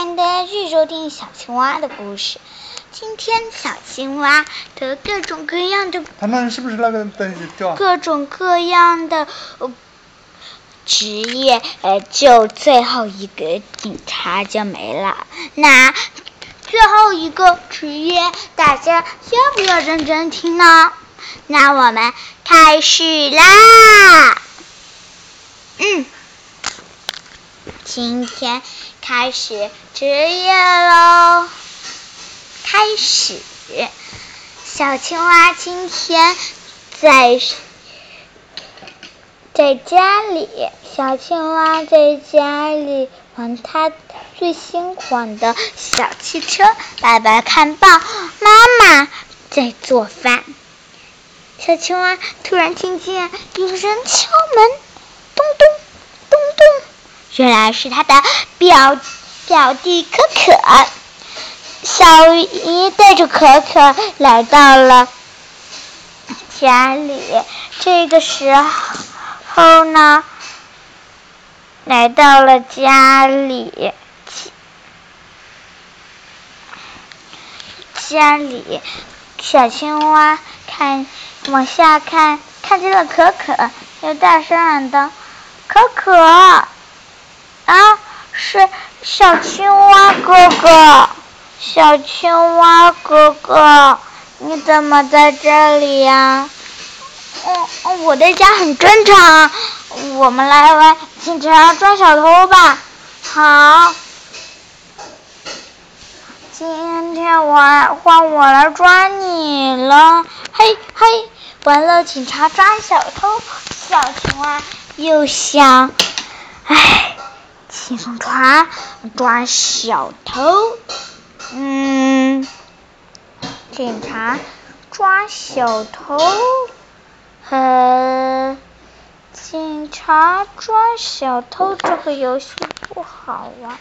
欢迎大家继续收听小青蛙的故事。今天小青蛙的各种各样的他们是不是那个东西掉？各种各样的呃职业，呃，就最后一个警察就没了。那最后一个职业，大家要不要认真听呢？那我们开始啦！嗯，今天开始职业喽。开始，小青蛙今天在在家里，小青蛙在家里玩它最新款的小汽车。爸爸看报，妈妈在做饭。小青蛙突然听见有人敲门，原来是他的表表弟可可。小姨带着可可来到了家里。这个时候呢，来到了家里，家里小青蛙看往下看，看见了可可，又大声喊道：“可可啊，是小青蛙哥哥。”小青蛙哥哥，你怎么在这里呀？哦，我在家很正常。我们来玩警察抓小偷吧。好，今天我换我来抓你了。嘿嘿，完了，警察抓小偷，小青蛙又想，唉，警察抓小偷。嗯，警察抓小偷，嗯，警察抓小偷这个游戏不好玩。